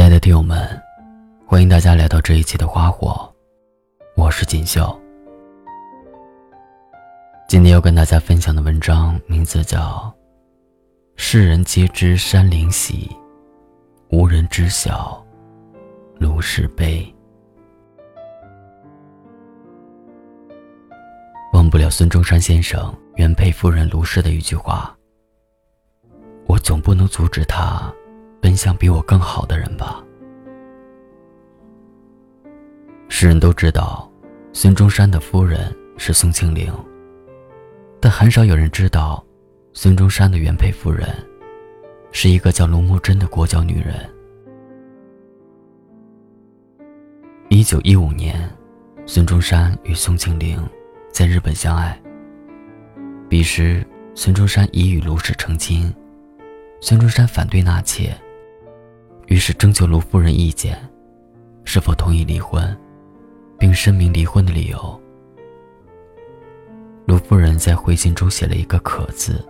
亲爱的听友们，欢迎大家来到这一期的花火，我是锦绣。今天要跟大家分享的文章名字叫《世人皆知山林喜，无人知晓卢氏悲》。忘不了孙中山先生原配夫人卢氏的一句话：“我总不能阻止他。”奔向比我更好的人吧。世人都知道，孙中山的夫人是宋庆龄，但很少有人知道，孙中山的原配夫人是一个叫卢慕贞的国脚女人。一九一五年，孙中山与宋庆龄在日本相爱。彼时，孙中山已与卢氏成亲，孙中山反对纳妾。于是征求卢夫人意见，是否同意离婚，并申明离婚的理由。卢夫人在回信中写了一个“可”字，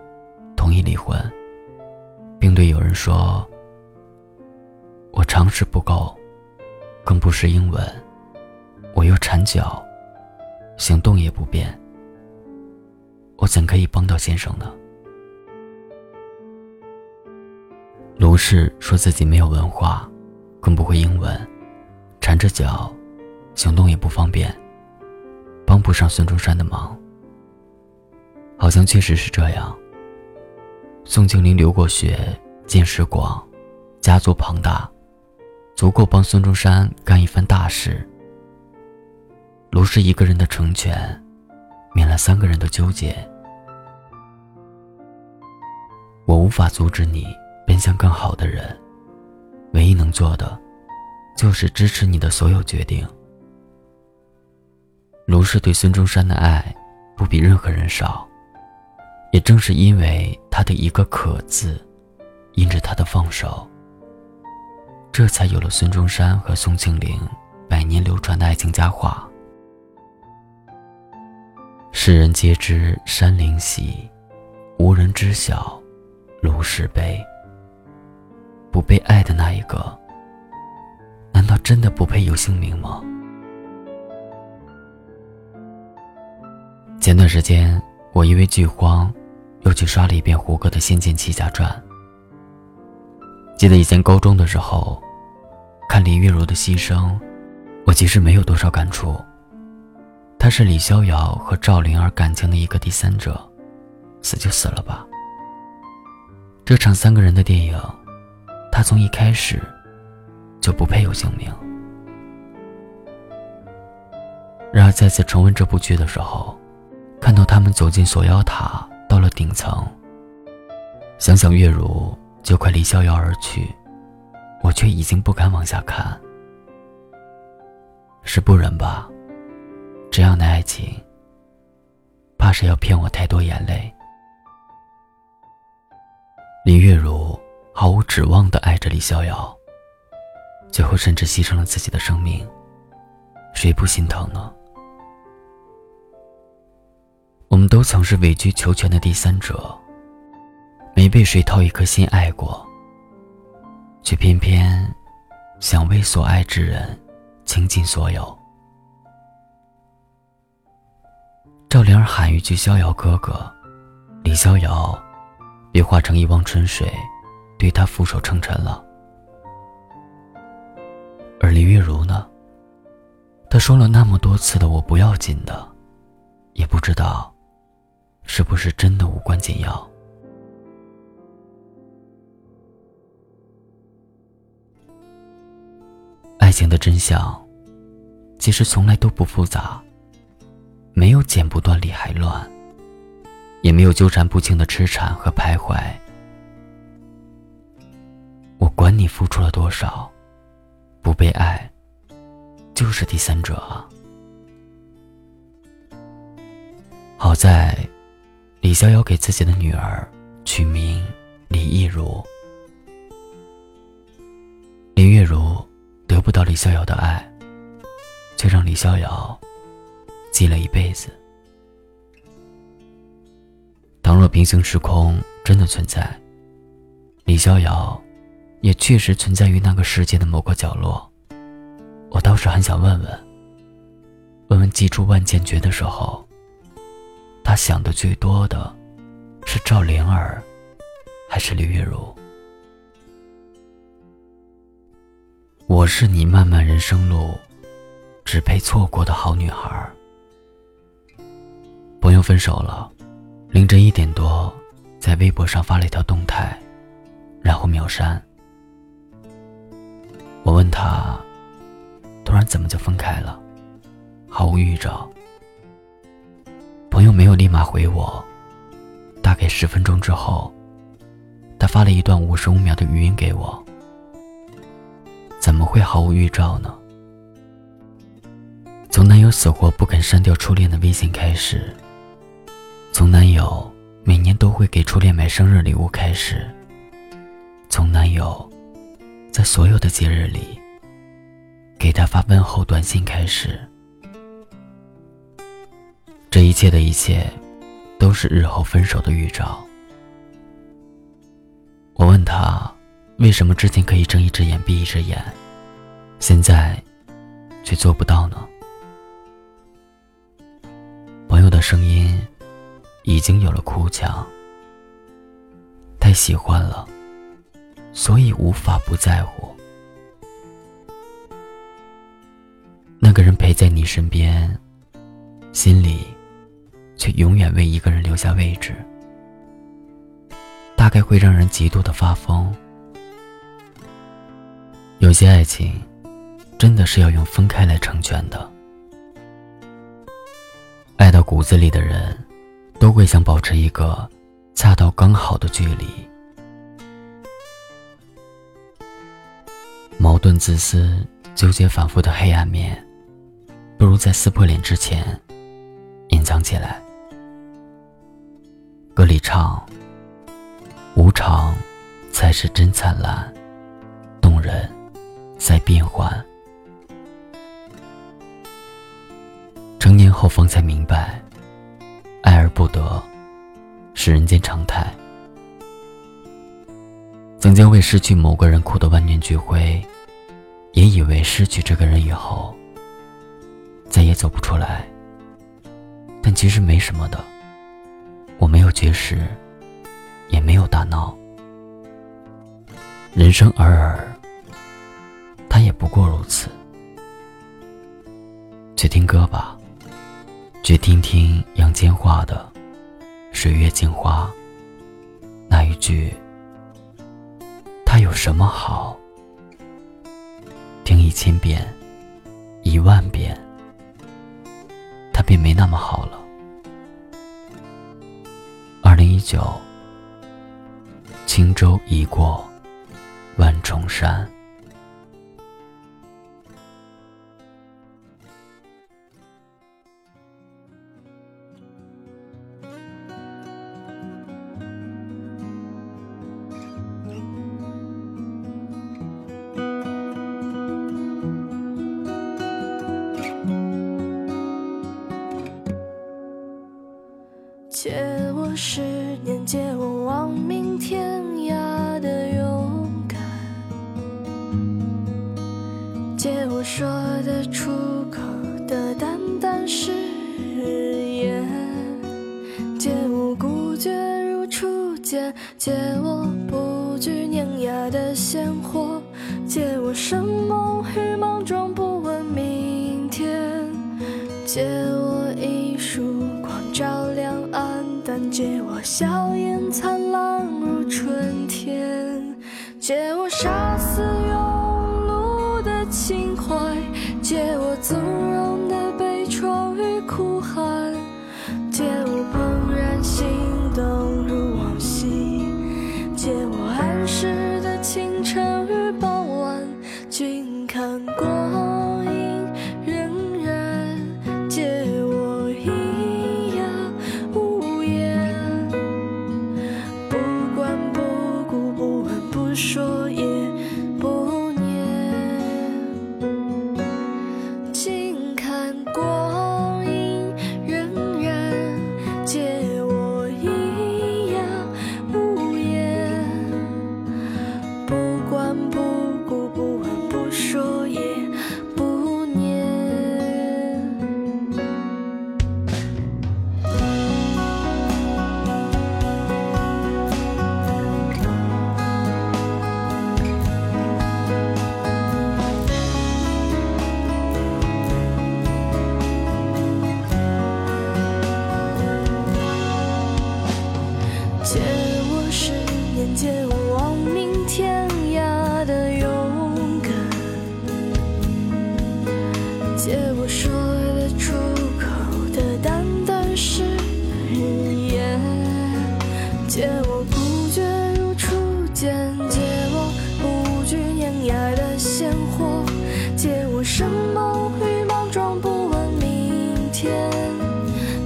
同意离婚，并对友人说：“我常识不够，更不识英文，我又缠脚，行动也不便，我怎可以帮到先生呢？”卢氏说自己没有文化，更不会英文，缠着脚，行动也不方便，帮不上孙中山的忙。好像确实是这样。宋庆龄留过学，见识广，家族庞大，足够帮孙中山干一番大事。卢氏一个人的成全，免了三个人的纠结。我无法阻止你。奔向更好的人，唯一能做的，就是支持你的所有决定。卢氏对孙中山的爱，不比任何人少。也正是因为他的一个“可”字，因着他的放手，这才有了孙中山和宋庆龄百年流传的爱情佳话。世人皆知山林喜，无人知晓卢氏悲。不被爱的那一个，难道真的不配有姓名吗？前段时间，我因为剧荒，又去刷了一遍胡歌的《仙剑奇侠传》。记得以前高中的时候，看林月如的牺牲，我其实没有多少感触。她是李逍遥和赵灵儿感情的一个第三者，死就死了吧。这场三个人的电影。他从一开始就不配有姓名。然而再次重温这部剧的时候，看到他们走进锁妖塔，到了顶层，想想月如就快离逍遥而去，我却已经不敢往下看。是不忍吧？这样的爱情，怕是要骗我太多眼泪。林月如。毫无指望的爱着李逍遥，最后甚至牺牲了自己的生命，谁不心疼呢？我们都曾是委曲求全的第三者，没被谁掏一颗心爱过，却偏偏想为所爱之人倾尽所有。赵灵儿喊一句“逍遥哥哥”，李逍遥便化成一汪春水。对他俯首称臣了，而林月如呢？他说了那么多次的“我不要紧的”，也不知道是不是真的无关紧要。爱情的真相，其实从来都不复杂，没有剪不断理还乱，也没有纠缠不清的痴缠和徘徊。管你付出了多少，不被爱，就是第三者啊。好在，李逍遥给自己的女儿取名李亦如。林月如得不到李逍遥的爱，却让李逍遥记了一辈子。倘若平行时空真的存在，李逍遥。也确实存在于那个世界的某个角落。我倒是很想问问，问问记住万剑诀的时候，他想的最多的是赵灵儿，还是李月如？我是你漫漫人生路，只配错过的好女孩。朋友分手了，凌晨一点多，在微博上发了一条动态，然后秒删。我问他，突然怎么就分开了，毫无预兆。朋友没有立马回我，大概十分钟之后，他发了一段五十五秒的语音给我。怎么会毫无预兆呢？从男友死活不肯删掉初恋的微信开始，从男友每年都会给初恋买生日礼物开始，从男友在所有的节日里给他发问候短信开始，这一切的一切都是日后分手的预兆。我问他。为什么之前可以睁一只眼闭一只眼，现在却做不到呢？朋友的声音已经有了哭腔。太喜欢了，所以无法不在乎。那个人陪在你身边，心里却永远为一个人留下位置，大概会让人极度的发疯。有些爱情，真的是要用分开来成全的。爱到骨子里的人，都会想保持一个恰到刚好的距离。矛盾、自私、纠结、反复的黑暗面，不如在撕破脸之前隐藏起来。歌里唱：“无常，才是真灿烂，动人。”在变换，成年后方才明白，爱而不得是人间常态。曾经为失去某个人哭得万念俱灰，也以为失去这个人以后再也走不出来。但其实没什么的，我没有绝食，也没有大闹，人生尔尔。他也不过如此。去听歌吧，去听听杨千嬅的《水月镜花》。那一句“有什么好”，听一千遍、一万遍，他便没那么好了。二零一九，轻舟已过万重山。十年，借我亡命天涯的勇敢，借我说得出口的淡淡誓言，借我孤绝如初见，借我不惧碾压的鲜活，借我生猛与莽撞，不问明天，借我笑颜灿烂如春天，借我借我不觉如初见，借我不惧碾压的鲜活，借我生猛与莽撞，不问明天。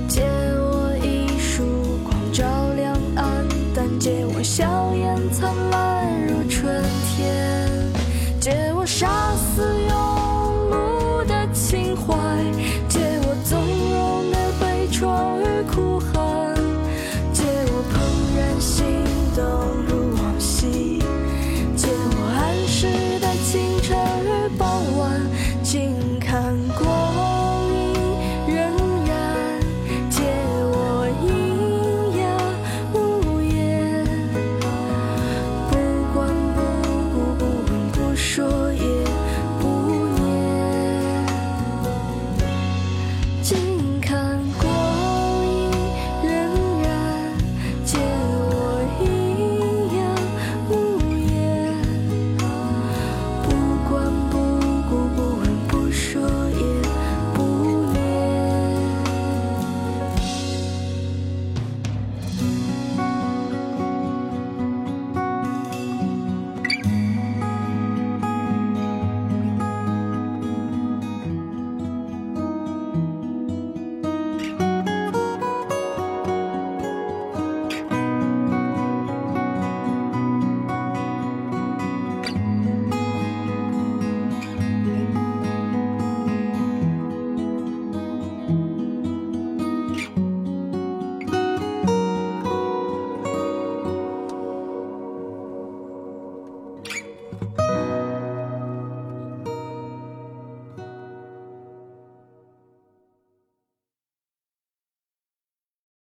借我一束光照亮暗淡，借我笑颜灿烂如春天。借我杀死庸碌的情怀。